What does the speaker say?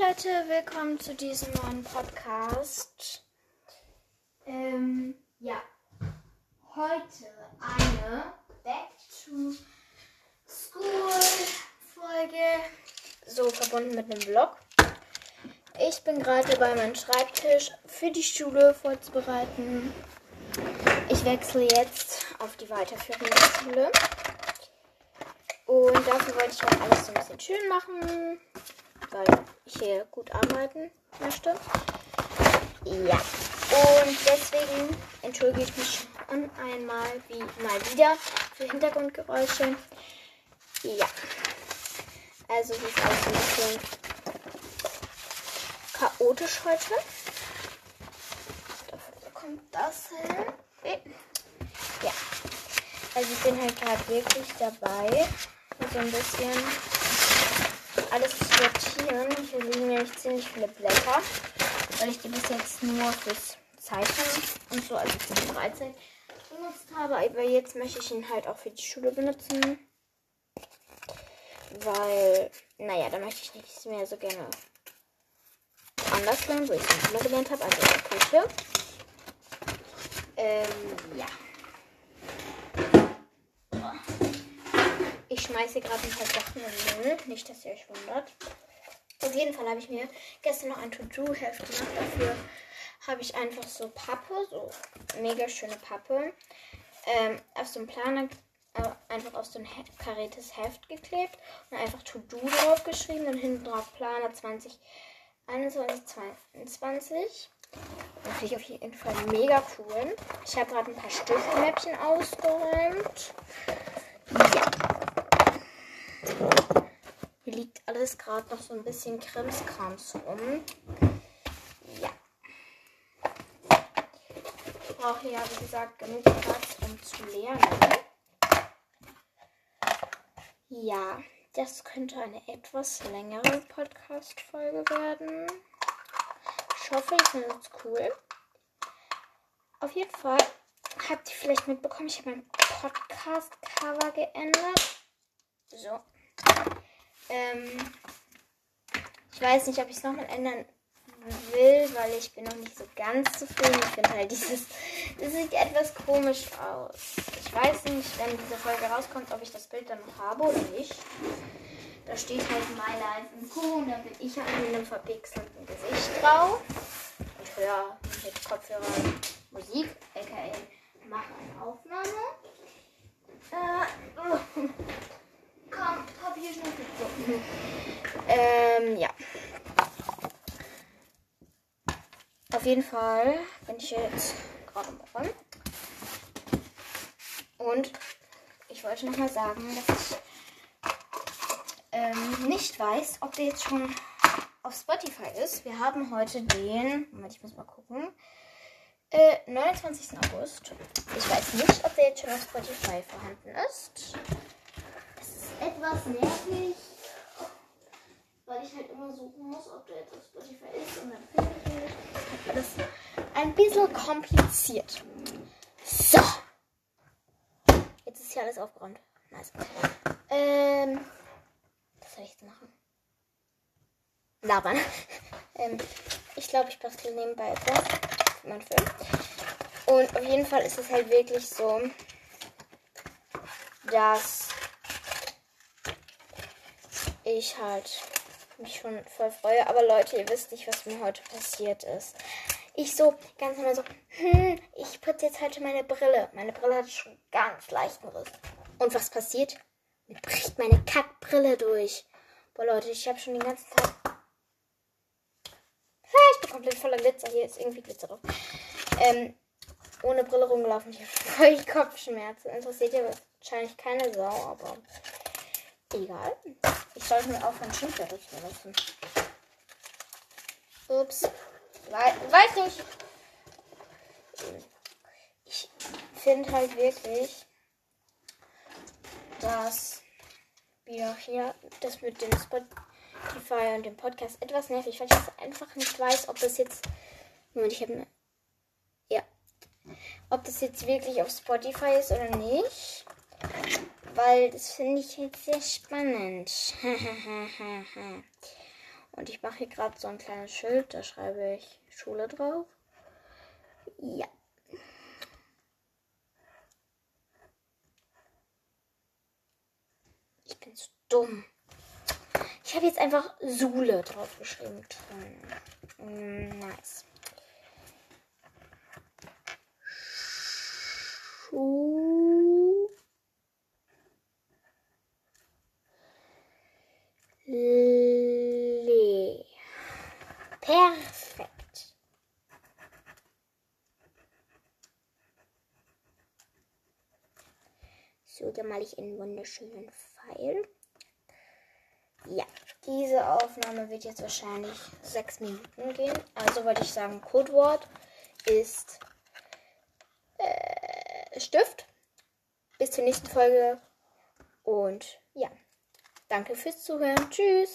Leute, willkommen zu diesem neuen Podcast. Ähm, ja, heute eine Back to School Folge, so verbunden mit einem Vlog. Ich bin gerade bei meinem Schreibtisch für die Schule vorzubereiten. Ich wechsle jetzt auf die weiterführende Schule. Und dafür wollte ich auch alles so ein bisschen schön machen, weil ich hier gut arbeiten möchte. Ja, und deswegen entschuldige ich mich schon einmal wie mal wieder für Hintergrundgeräusche. Ja, also es ist alles ein bisschen chaotisch heute. Dafür kommt das hin. Ja, also ich bin halt gerade wirklich dabei, so ein bisschen alles sortieren. Hier liegen nämlich ziemlich viele Blätter, weil ich die bis jetzt nur fürs Zeichnen und so, also für die Freizeit benutzt habe. Aber jetzt möchte ich ihn halt auch für die Schule benutzen. Weil, naja, da möchte ich nicht mehr so gerne anders lernen, wo ich es immer gelernt habe, also in der Küche. Ähm, ja. Ich schmeiße gerade ein paar Sachen in den Müll. Nicht, dass ihr euch wundert. Auf jeden Fall habe ich mir gestern noch ein To-Do-Heft gemacht. Dafür habe ich einfach so Pappe, so mega schöne Pappe, ähm, auf so einen Planer, äh, einfach auf so ein he kariertes Heft geklebt und einfach To-Do drauf geschrieben und hinten drauf Planer 2021, 22. Das finde ich auf jeden Fall mega cool. Ich habe gerade ein paar Stiftemäppchen ausgeräumt. Ja. Hier liegt alles gerade noch so ein bisschen Krimskrams rum. Ja. Ich brauche ja, wie gesagt, genug Platz, um zu lernen. Ja, das könnte eine etwas längere Podcast-Folge werden. Ich hoffe, ihr findet es cool. Auf jeden Fall habt ihr vielleicht mitbekommen, ich habe mein Podcast-Cover geändert. So. Ähm, ich weiß nicht, ob ich es nochmal ändern will, weil ich bin noch nicht so ganz zufrieden. Ich finde halt dieses, das sieht etwas komisch aus. Ich weiß nicht, wenn diese Folge rauskommt, ob ich das Bild dann noch habe oder nicht. Da steht halt My Life in Co. und da bin ich halt mit einem verpixelten Gesicht drauf. Ich höre mit Kopfhörern Musik, aka mache eine Aufnahme. Äh, oh. Komm, Papierschnipsel. So. Ähm, ja. Auf jeden Fall bin ich jetzt gerade morgen. Und ich wollte noch mal sagen, dass ich ähm, nicht weiß, ob der jetzt schon auf Spotify ist. Wir haben heute den, Moment, ich muss mal gucken, äh, 29. August. Ich weiß nicht, ob der jetzt schon auf Spotify vorhanden ist. Es ist etwas nervig, weil ich halt immer suchen muss, ob der jetzt auf Spotify ist und dann finde ich. Das ein bisschen kompliziert. So. Jetzt ist hier alles aufgeräumt. Nice. Ähm, was soll ich jetzt machen? Labern. ähm, ich glaube, ich bastel nebenbei etwas für Film. Und auf jeden Fall ist es halt wirklich so, dass ich halt mich schon voll freue. Aber Leute, ihr wisst nicht, was mir heute passiert ist. Ich so, ganz normal so, hm, ich putze jetzt heute meine Brille. Meine Brille hat schon ganz leichten Riss. Und was passiert? Mir bricht meine Kackbrille durch. Boah, Leute, ich habe schon den ganzen Tag. Ah, ich bin komplett voller Glitzer. Hier ist irgendwie Glitzer drauf. Ähm, ohne Brille rumgelaufen. Ich habe voll Kopfschmerzen. Interessiert ja wahrscheinlich keine Sau, aber egal. Ich sollte mir aufhören, Schimpfwörter zu benutzen. Ups. We weiß nicht. Ich finde halt wirklich, dass wir hier das mit dem Spotify und dem Podcast etwas nervig, weil ich jetzt einfach nicht weiß, ob das jetzt. Moment, ich habe eine. Ja. Ob das jetzt wirklich auf Spotify ist oder nicht. Weil das finde ich jetzt sehr spannend. Und ich mache hier gerade so ein kleines Schild, da schreibe ich Schule drauf. Ja. Ich bin so dumm. Ich habe jetzt einfach Sule draufgeschrieben. Mm, nice. Schuh. Le. Perfekt. So, dann male ich einen wunderschönen Pfeil. Ja, diese Aufnahme wird jetzt wahrscheinlich sechs Minuten gehen. Also wollte ich sagen, Codewort ist äh, Stift. Bis zur nächsten Folge. Und ja, danke fürs Zuhören. Tschüss.